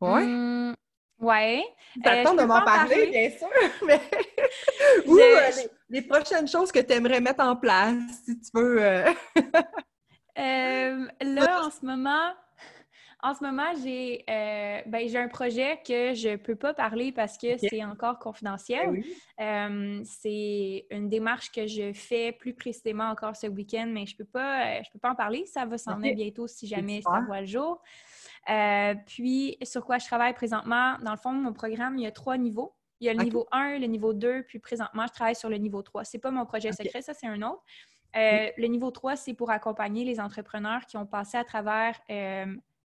Oui? Mmh, ouais. T'attends euh, de m'en parler, bien sûr, [LAUGHS] mais... Ou euh, les, prochaines choses que tu aimerais mettre en place, si tu veux... [LAUGHS] là, en ce moment... En ce moment, j'ai euh, ben, un projet que je ne peux pas parler parce que c'est encore confidentiel. Ben euh, c'est une démarche que je fais plus précisément encore ce week-end, mais je ne peux, pas, euh, peux pas en parler. Ça va s'en venir bientôt si jamais ça voit le jour. Puis, sur quoi je travaille présentement, dans le fond, mon programme, il y a trois niveaux. Il y a le niveau 1, le niveau 2, puis présentement, je travaille sur le niveau 3. Ce n'est pas mon projet secret, ça, c'est un autre. Le niveau 3, c'est pour accompagner les entrepreneurs qui ont passé à travers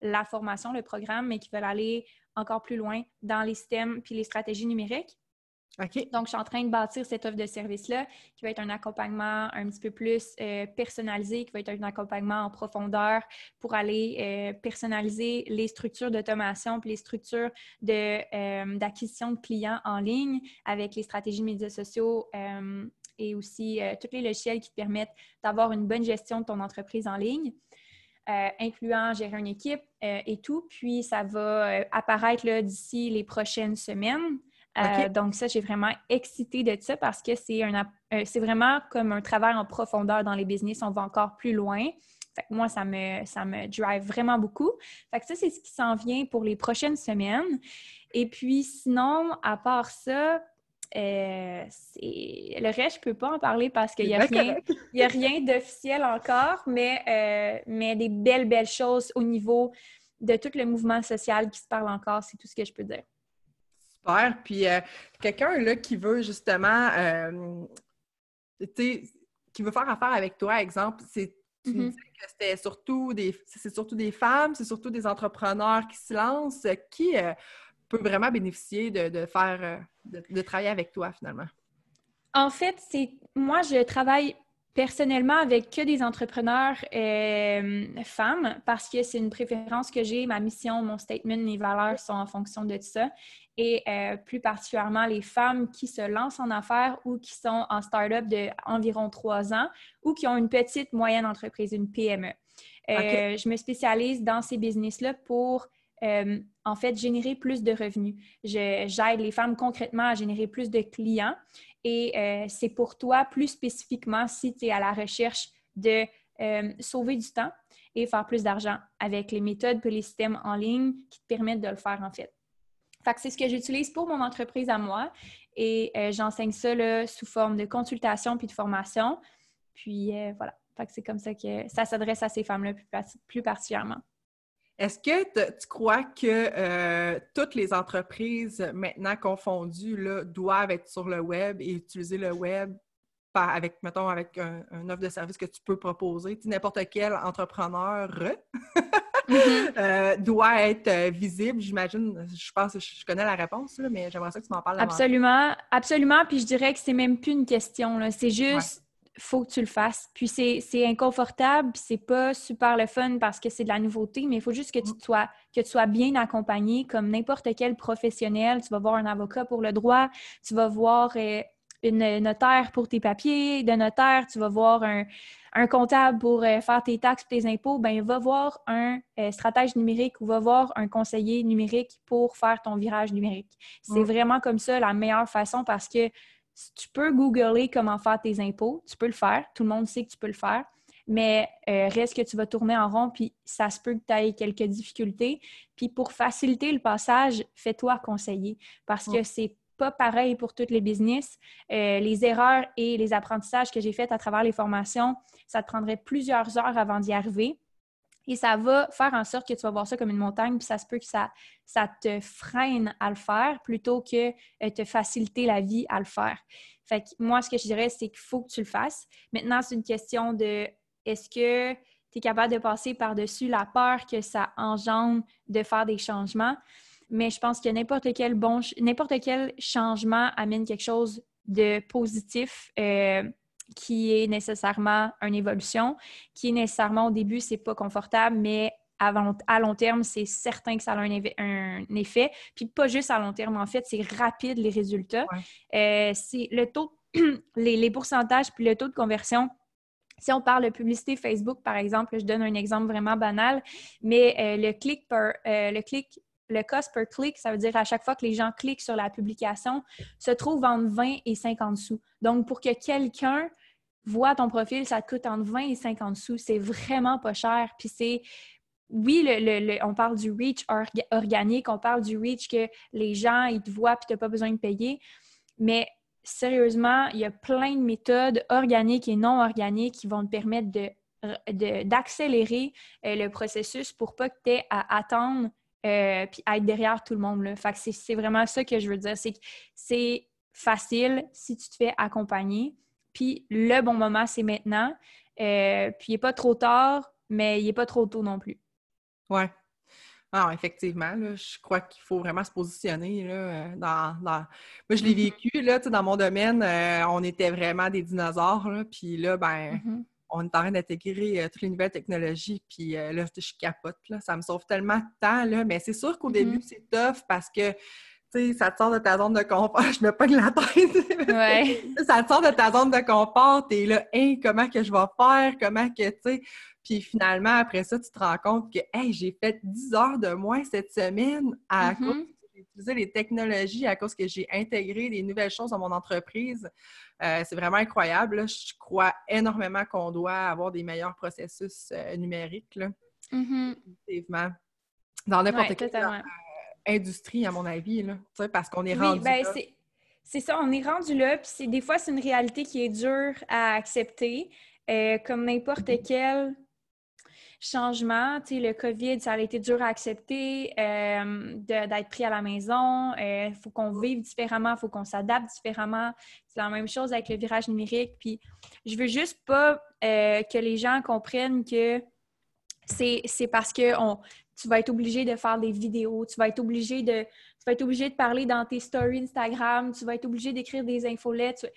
la formation, le programme, mais qui veulent aller encore plus loin dans les systèmes puis les stratégies numériques. Donc, je suis en train de bâtir cette offre de service-là qui va être un accompagnement un petit peu plus euh, personnalisé, qui va être un accompagnement en profondeur pour aller euh, personnaliser les structures d'automation puis les structures euh, d'acquisition de, de, clients en ligne avec les stratégies médias sociaux et aussi tous les logiciels qui te permettent d'avoir une bonne gestion de ton entreprise en ligne. Incluant gérer une équipe et tout. Puis ça va apparaître d'ici les prochaines semaines. Donc ça, j'ai vraiment excité de ça parce que c'est c'est vraiment comme un travail en profondeur dans les business. On va encore plus loin. Fait que moi, ça me, ça me drive vraiment beaucoup. Fait que ça, c'est ce qui s'en vient pour les prochaines semaines. Et puis sinon, à part ça, euh, le reste, je ne peux pas en parler parce qu'il n'y a, rien, [LAUGHS] a rien d'officiel encore, mais, euh, mais des belles, belles choses au niveau de tout le mouvement social qui se parle encore, c'est tout ce que je peux dire. Super. Puis euh, quelqu'un là qui veut justement, qui veut faire affaire avec toi, exemple, c'est tu mm-hmm. que c'était surtout des, c'est surtout des femmes, c'est surtout des entrepreneurs qui se lancent. Qui, peut vraiment bénéficier de, faire, euh, de, travailler avec toi finalement? En fait, c'est moi, je travaille personnellement avec que des entrepreneurs euh, femmes parce que c'est une préférence que j'ai. Ma mission, mon statement, mes valeurs sont en fonction de ça. Et euh, plus particulièrement les femmes qui se lancent en affaires ou qui sont en start-up de environ trois ans ou qui ont une petite, moyenne entreprise, une PME. Je me spécialise dans ces business-là pour euh, en fait, générer plus de revenus. J'aide les femmes concrètement à générer plus de clients et euh, c'est pour toi plus spécifiquement si tu es à la recherche de euh, sauver du temps et faire plus d'argent avec les méthodes et les systèmes en ligne qui te permettent de le faire en fait. Fait c'est ce que j'utilise pour mon entreprise à moi et j'enseigne ça sous forme de consultation puis de formation. Puis voilà. c'est comme ça que ça s'adresse à ces femmes-là plus particulièrement. Est-ce que tu crois que euh, toutes les entreprises maintenant confondues là, doivent être sur le web et utiliser le web avec, mettons, avec un, offre de service que tu peux proposer? N'importe quel entrepreneur [LAUGHS] mm-hmm. euh, doit être euh, visible, j'imagine. Je pense que je connais la réponse, mais j'aimerais ça que tu m'en parles. Absolument, absolument. Puis je dirais que c'est même plus une question. C'est juste faut que tu le fasses. Puis c'est inconfortable, puis c'est pas super le fun parce que c'est de la nouveauté, mais il faut juste que tu, sois, que tu sois bien accompagné comme n'importe quel professionnel. Tu vas voir un avocat pour le droit, tu vas voir euh, une notaire pour tes papiers, de notaire, tu vas voir un, comptable pour euh, faire tes taxes, tes impôts, ben va voir un euh, stratège numérique ou va voir un conseiller numérique pour faire ton virage numérique. C'est vraiment comme ça la meilleure façon parce que tu peux googler comment faire tes impôts, tu peux le faire, tout le monde sait que tu peux le faire, mais euh, reste que tu vas tourner en rond, puis ça se peut que tu aies quelques difficultés. Puis pour faciliter le passage, fais-toi conseiller parce que c'est pas pareil pour toutes les business. Euh, les erreurs et les apprentissages que j'ai faits à travers les formations, ça te prendrait plusieurs heures avant d'y arriver. Et ça va faire en sorte que tu vas voir ça comme une montagne, puis ça se peut que ça, ça te freine à le faire plutôt que euh, te faciliter la vie à le faire. Fait que moi, ce que je dirais, c'est qu'il faut que tu le fasses. Maintenant, c'est une question de est-ce que tu es capable de passer par-dessus la peur que ça engendre de faire des changements? Mais je pense que n'importe quel bon, n'importe quel changement amène quelque chose de positif. Euh, qui est nécessairement une évolution, qui est nécessairement au début, c'est pas confortable, mais à long, terme, c'est certain que ça a un, effet. Puis pas juste à long terme, en fait, c'est rapide les résultats. Euh, c'est le taux, [CLEARS THROAT] les, les, pourcentages puis le taux de conversion si on parle de publicité Facebook, par exemple, je donne un exemple vraiment banal, mais euh, le clic per, euh, le clic, le cost per click, ça veut dire à chaque fois que les gens cliquent sur la publication, se trouve entre 20 et 50 sous. Donc, pour que quelqu'un voit ton profil, ça te coûte entre 20 et 50 sous. C'est vraiment pas cher. Puis c'est oui, on parle du reach organique, on parle du reach que les gens, ils te voient puis tu n'as pas besoin de payer. Mais sérieusement, il y a plein de méthodes organiques et non organiques qui vont te permettre d'accélérer euh, le processus pour pas que tu aies à attendre euh, puis être derrière tout le monde. Là. Fait c'est vraiment ça que je veux dire. C'est que c'est facile si tu te fais accompagner. Puis le bon moment, c'est maintenant. Euh, puis il n'est pas trop tard, mais il n'est pas trop tôt non plus. Ouais. Ah, effectivement, je crois qu'il faut vraiment se positionner. Là, euh, dans, Moi, je l'ai mm-hmm. vécu, là, dans mon domaine, euh, on était vraiment des dinosaures. Là, puis là, ben, mm-hmm. on est en train d'intégrer euh, toutes les nouvelles technologies. Puis là, je capote. Là, ça me sauve tellement de temps. Là, mais c'est sûr qu'au début, mm-hmm. c'est tough parce que sais, ça te sort de ta zone de confort. [LAUGHS] Je me pogne la tête. Ouais. [LAUGHS] ça te sort de ta zone de confort. T'es là, hey, comment que je vais faire? Comment que, tu sais. Puis finalement, après ça, tu te rends compte que hey, j'ai fait 10 heures de moins cette semaine à mm-hmm. cause que j'ai utilisé les technologies, à cause que j'ai intégré des nouvelles choses dans mon entreprise. Euh, c'est vraiment incroyable. Je crois énormément qu'on doit avoir des meilleurs processus euh, numériques. Là. Mm-hmm. Dans n'importe quelle euh, industrie, à mon avis, là, parce qu'on est rendu ben, là. C'est ça, on est rendu là, puis des fois, c'est une réalité qui est dure à accepter, comme n'importe quelle changement. Tu sais, le COVID, ça a été dur à accepter euh, d'être pris à la maison. Il euh, faut qu'on vive différemment, il faut qu'on s'adapte différemment. C'est la même chose avec le virage numérique. Puis, je veux juste pas euh, que les gens comprennent que c'est parce que tu vas être obligé de faire des vidéos, tu vas être obligé de tu vas être obligé de parler dans tes stories Instagram, tu vas être obligé d'écrire des infolettes.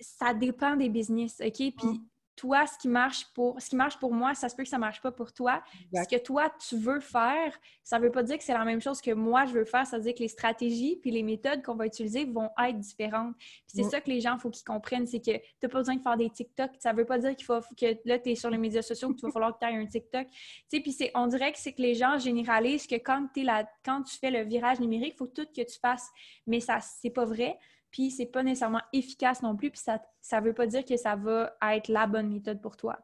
Ça dépend des business, OK? Puis mm toi, ce qui marche pour ce qui marche pour moi, ça se peut que ça ne marche pas pour toi. Ce que toi, tu veux faire, ça ne veut pas dire que c'est la même chose que moi, je veux faire. Ça veut dire que les stratégies puis les méthodes qu'on va utiliser vont être différentes. c'est ça que les gens, il faut qu'ils comprennent, c'est que tu n'as pas besoin de faire des TikTok. Ça ne veut pas dire qu'il faut que là, tu es sur les médias sociaux, qu'il va falloir que tu aies un TikTok. Puis on dirait que c'est que les gens généralisent que quand, es là, quand tu fais le virage numérique, il faut tout que tu fasses. Mais ça, c'est pas vrai puis c'est pas nécessairement efficace non plus, puis ça ne veut pas dire que ça va être la bonne méthode pour toi.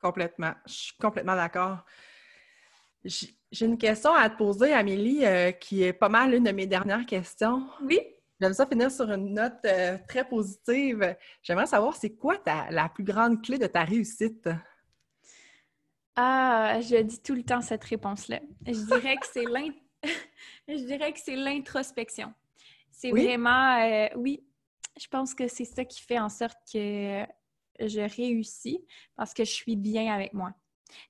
Complètement. Je suis complètement d'accord. J'ai une question à te poser, Amélie, euh, qui est pas mal une de mes dernières questions. Oui. J'aime ça finir sur une note euh, très positive. J'aimerais savoir, c'est quoi ta, la plus grande clé de ta réussite? Ah, je dis tout le temps cette réponse-là. Je dirais que c'est [LAUGHS] que c'est vraiment, euh, oui, je pense que c'est ça qui fait en sorte que je réussis parce que je suis bien avec moi.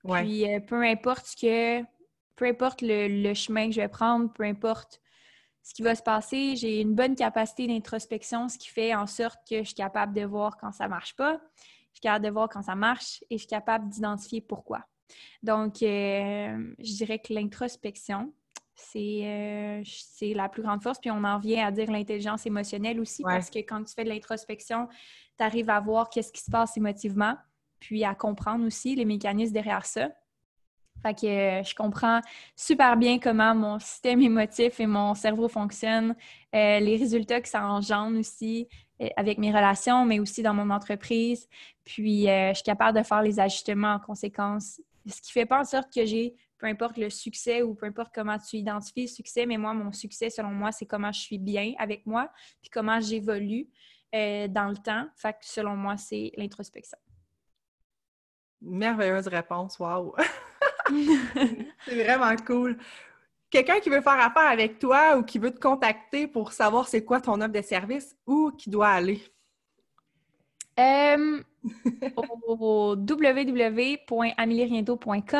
Puis euh, peu importe que, peu importe le, chemin que je vais prendre, peu importe ce qui va se passer, j'ai une bonne capacité d'introspection, ce qui fait en sorte que je suis capable de voir quand ça marche pas, je suis capable de voir quand ça marche et je suis capable d'identifier pourquoi. Donc, euh, je dirais que l'introspection, c'est la plus grande force. Puis on en vient à dire l'intelligence émotionnelle aussi, parce que quand tu fais de l'introspection, tu arrives à voir qu'est-ce qui se passe émotivement, puis à comprendre aussi les mécanismes derrière ça. Fait que euh, je comprends super bien comment mon système émotif et mon cerveau fonctionnent, euh, les résultats que ça engendre aussi euh, avec mes relations, mais aussi dans mon entreprise. Puis, je suis capable de faire les ajustements en conséquence. Ce qui fait pas en sorte que j'ai, peu importe le succès ou peu importe comment tu identifies le succès, mais moi, mon succès, selon moi, c'est comment je suis bien avec moi, puis comment j'évolue dans le temps. Fait que selon moi, c'est l'introspection. Merveilleuse réponse, wow! [LAUGHS] [LAUGHS] c'est vraiment cool. Quelqu'un qui veut faire affaire avec toi ou qui veut te contacter pour savoir c'est quoi ton offre de service, où qui doit aller? Euh, au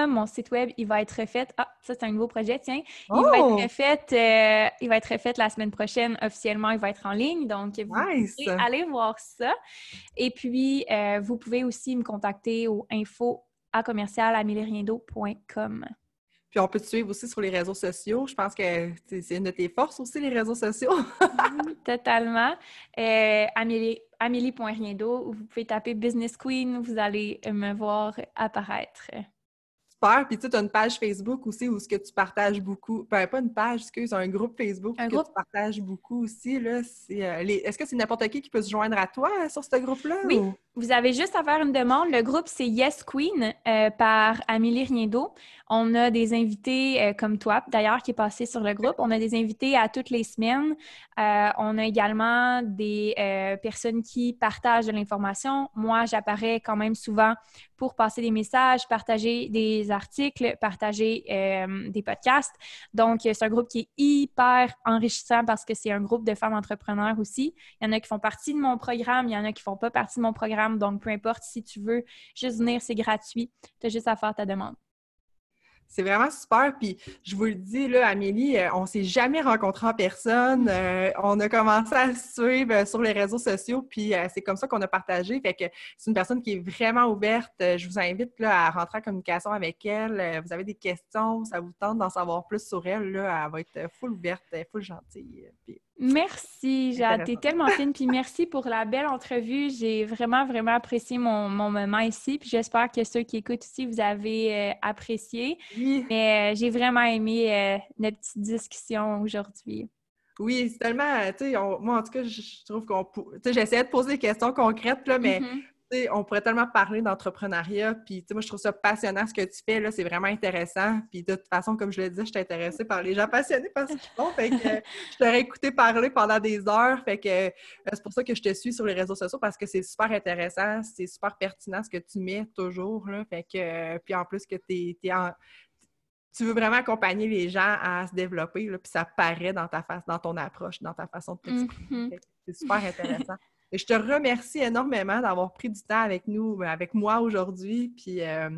mon site web, il va être refait. Ah, ça, c'est un nouveau projet, tiens. Il va être oh! refait, euh, il va être refait la semaine prochaine officiellement. Il va être en ligne. Donc, vous pouvez aller voir ça. Et puis, euh, vous pouvez aussi me contacter au info à commercial Puis on peut te suivre aussi sur les réseaux sociaux. Je pense que c'est une de tes forces aussi, les réseaux sociaux. [LAUGHS] totalement. Euh, Amélie, Amélie.riendo, vous pouvez taper Business Queen, vous allez me voir apparaître. Super. Puis tu as une page Facebook aussi où ce que tu partages beaucoup. Ben, pas une page, excuse, un groupe Facebook un que tu partages beaucoup aussi. Là, euh, Est-ce que c'est n'importe qui qui peut se joindre à toi sur ce groupe-là? Oui. Vous avez juste à faire une demande. Le groupe, c'est Yes Queen euh, par Amélie Riendo. On a des invités euh, comme toi, d'ailleurs, qui est passé sur le groupe. On a des invités à toutes les semaines. Euh, on a également des personnes qui partagent de l'information. Moi, j'apparais quand même souvent pour passer des messages, partager des articles, partager des podcasts. Donc, c'est un groupe qui est hyper enrichissant parce que c'est un groupe de femmes entrepreneurs aussi. Il y en a qui font partie de mon programme, il y en a qui font pas partie de mon programme donc, peu importe si tu veux juste venir, c'est gratuit. Tu as juste à faire ta demande. C'est vraiment super. Puis je vous le dis, là, Amélie, euh, on ne s'est jamais rencontré en personne. [LAUGHS] Euh, on a commencé à se suivre euh, sur les réseaux sociaux, puis c'est comme ça qu'on a partagé. Fait que c'est une personne qui est vraiment ouverte. Je vous invite là, à rentrer en communication avec elle. Vous avez des questions, ça vous tente d'en savoir plus sur elle. Là, elle va être full ouverte, full gentille. Merci, Jade. T'es tellement fine. Puis merci pour la belle entrevue. J'ai vraiment, vraiment apprécié mon, moment ici. Puis j'espère que ceux qui écoutent aussi, vous avez euh, apprécié. Oui. Mais euh, j'ai vraiment aimé euh, notre petite discussion aujourd'hui. Oui, c'est tellement, tu sais, moi en tout cas, je trouve qu'on, tu sais, j'essayais de poser des questions concrètes, là, mais mm-hmm on pourrait tellement parler d'entrepreneuriat, puis moi, je trouve ça passionnant ce que tu fais, là, c'est vraiment intéressant. Puis de toute façon, comme je le disais, je suis intéressée par les gens passionnés par ce qu'ils font, fait que [LAUGHS] je t'aurais écouté parler pendant des heures, fait que euh, c'est pour ça que je te suis sur les réseaux sociaux, parce que c'est super intéressant, c'est super pertinent ce que tu mets toujours, là, fait que, euh, puis en plus que tu tu veux vraiment accompagner les gens à se développer, là, puis ça paraît dans ta face, dans ton approche, dans ta façon de t'exprimer. Mm-hmm. C'est super intéressant. Et je te remercie énormément d'avoir pris du temps avec nous, euh, avec moi aujourd'hui. Puis euh,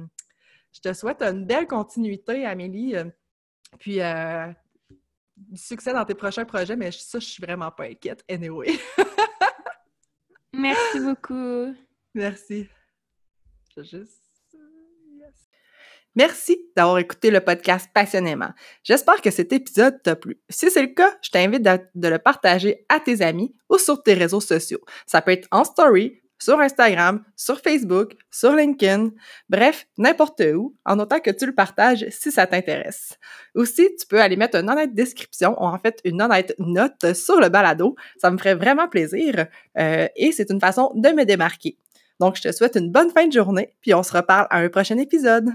je te souhaite une belle continuité, Amélie. Puis euh, du succès dans tes prochains projets, mais ça, je suis vraiment pas inquiète. Anyway. [LAUGHS] Merci beaucoup. Merci. Je juste. Merci d'avoir écouté le podcast passionnément. J'espère que cet épisode t'a plu. Si c'est le cas, je t'invite de le partager à tes amis ou sur tes réseaux sociaux. Ça peut être en story, sur Instagram, sur Facebook, sur LinkedIn, bref, n'importe où, en autant que tu le partages si ça t'intéresse. Aussi, tu peux aller mettre une honnête description ou en fait une honnête note sur le balado. Ça me ferait vraiment plaisir euh, et c'est une façon de me démarquer. Donc, je te souhaite une bonne fin de journée, puis on se reparle à un prochain épisode.